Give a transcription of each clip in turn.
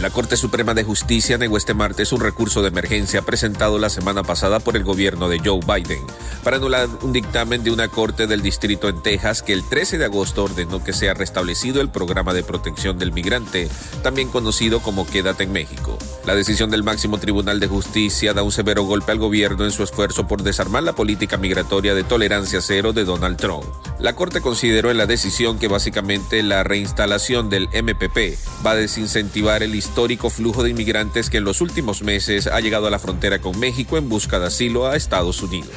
La Corte Suprema de Justicia negó este martes un recurso de emergencia presentado la semana pasada por el gobierno de Joe Biden para anular un dictamen de una corte del distrito en Texas que el 13 de agosto ordenó que sea restablecido el programa de protección del migrante, también conocido como Quédate en México. La decisión del máximo tribunal de justicia da un severo golpe al gobierno en su esfuerzo por desarmar la política migratoria de tolerancia cero de Donald Trump. La Corte consideró en la decisión que básicamente la reinstalación del MPP va a desincentivar el histórico flujo de inmigrantes que en los últimos meses ha llegado a la frontera con México en busca de asilo a Estados Unidos.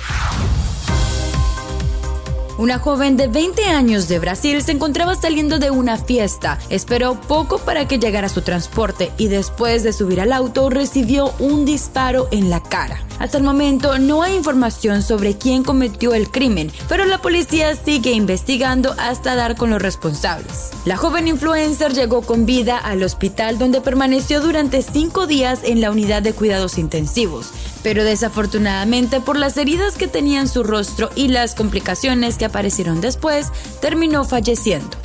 Una joven de 20 años de Brasil se encontraba saliendo de una fiesta. Esperó poco para que llegara su transporte y después de subir al auto recibió un disparo en la cara. Hasta el momento no hay información sobre quién cometió el crimen, pero la policía sigue investigando hasta dar con los responsables. La joven influencer llegó con vida al hospital donde permaneció durante cinco días en la unidad de cuidados intensivos pero desafortunadamente por las heridas que tenía en su rostro y las complicaciones que aparecieron después, terminó falleciendo.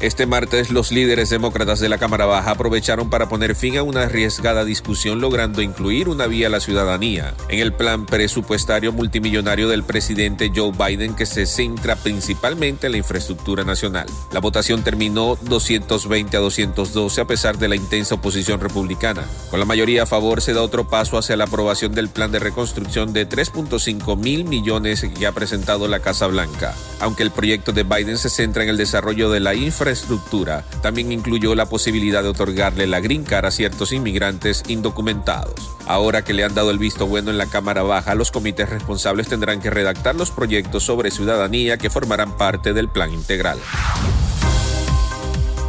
Este martes, los líderes demócratas de la Cámara Baja aprovecharon para poner fin a una arriesgada discusión logrando incluir una vía a la ciudadanía en el plan presupuestario multimillonario del presidente Joe Biden que se centra principalmente en la infraestructura nacional. La votación terminó 220 a 212 a pesar de la intensa oposición republicana. Con la mayoría a favor se da otro paso hacia la aprobación del plan de reconstrucción de 3.5 mil millones que ha presentado la Casa Blanca. Aunque el proyecto de Biden se centra en el desarrollo de la infraestructura estructura también incluyó la posibilidad de otorgarle la green card a ciertos inmigrantes indocumentados. Ahora que le han dado el visto bueno en la Cámara Baja, los comités responsables tendrán que redactar los proyectos sobre ciudadanía que formarán parte del plan integral.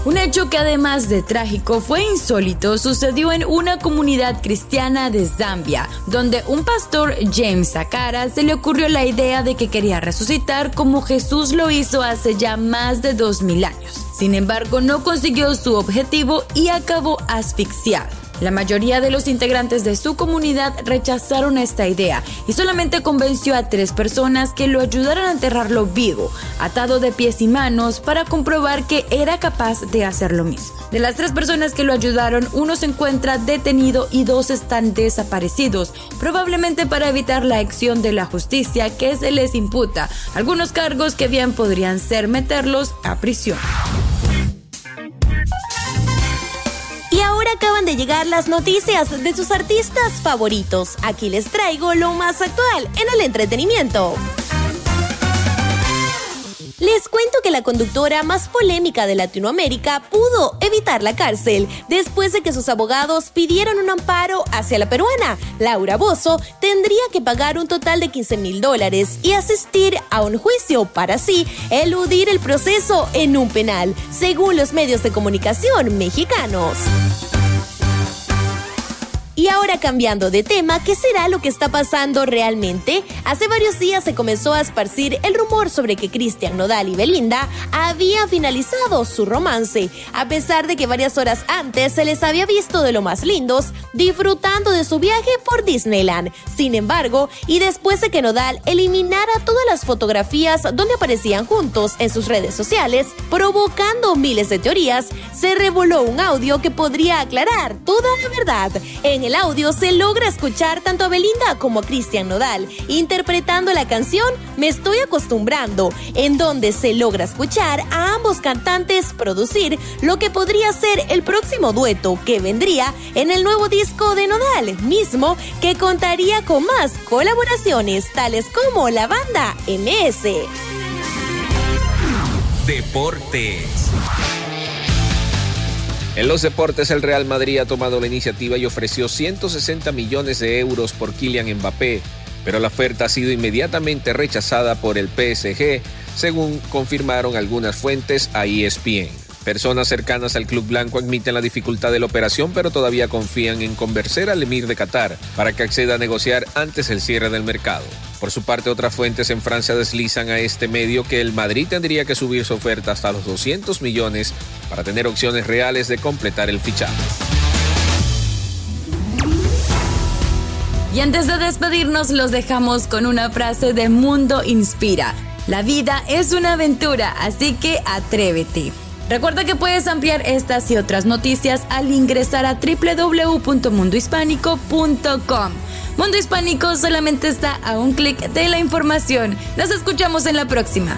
Un hecho que además de trágico fue insólito sucedió en una comunidad cristiana de Zambia, donde un pastor James Sakara se le ocurrió la idea de que quería resucitar como Jesús lo hizo hace ya más de 2000 años. Sin embargo, no consiguió su objetivo y acabó asfixiado. La mayoría de los integrantes de su comunidad rechazaron esta idea y solamente convenció a tres personas que lo ayudaran a enterrarlo vivo, atado de pies y manos, para comprobar que era capaz de hacer lo mismo. De las tres personas que lo ayudaron, uno se encuentra detenido y dos están desaparecidos, probablemente para evitar la acción de la justicia que se les imputa, algunos cargos que bien podrían ser meterlos a prisión. Acaban de llegar las noticias de sus artistas favoritos. Aquí les traigo lo más actual en el entretenimiento. Les cuento que la conductora más polémica de Latinoamérica pudo evitar la cárcel después de que sus abogados pidieron un amparo hacia la peruana. Laura Bozo tendría que pagar un total de 15 mil dólares y asistir a un juicio para así eludir el proceso en un penal, según los medios de comunicación mexicanos. Y ahora cambiando de tema, ¿qué será lo que está pasando realmente? Hace varios días se comenzó a esparcir el rumor sobre que Cristian Nodal y Belinda habían finalizado su romance, a pesar de que varias horas antes se les había visto de lo más lindos, disfrutando de su viaje por Disneyland. Sin embargo, y después de que Nodal eliminara todas las fotografías donde aparecían juntos en sus redes sociales, provocando miles de teorías, se revoló un audio que podría aclarar toda la verdad. En el audio se logra escuchar tanto a Belinda como a Cristian Nodal interpretando la canción Me estoy acostumbrando, en donde se logra escuchar a ambos cantantes producir lo que podría ser el próximo dueto que vendría en el nuevo disco de Nodal, mismo que contaría con más colaboraciones tales como la banda MS. Deportes. En los deportes, el Real Madrid ha tomado la iniciativa y ofreció 160 millones de euros por Kylian Mbappé, pero la oferta ha sido inmediatamente rechazada por el PSG, según confirmaron algunas fuentes a ESPN. Personas cercanas al Club Blanco admiten la dificultad de la operación, pero todavía confían en convencer al emir de Qatar para que acceda a negociar antes del cierre del mercado. Por su parte, otras fuentes en Francia deslizan a este medio que el Madrid tendría que subir su oferta hasta los 200 millones para tener opciones reales de completar el fichaje. Y antes de despedirnos, los dejamos con una frase de Mundo Inspira. La vida es una aventura, así que atrévete. Recuerda que puedes ampliar estas y otras noticias al ingresar a www.mundohispánico.com. Mundo Hispánico solamente está a un clic de la información. Nos escuchamos en la próxima.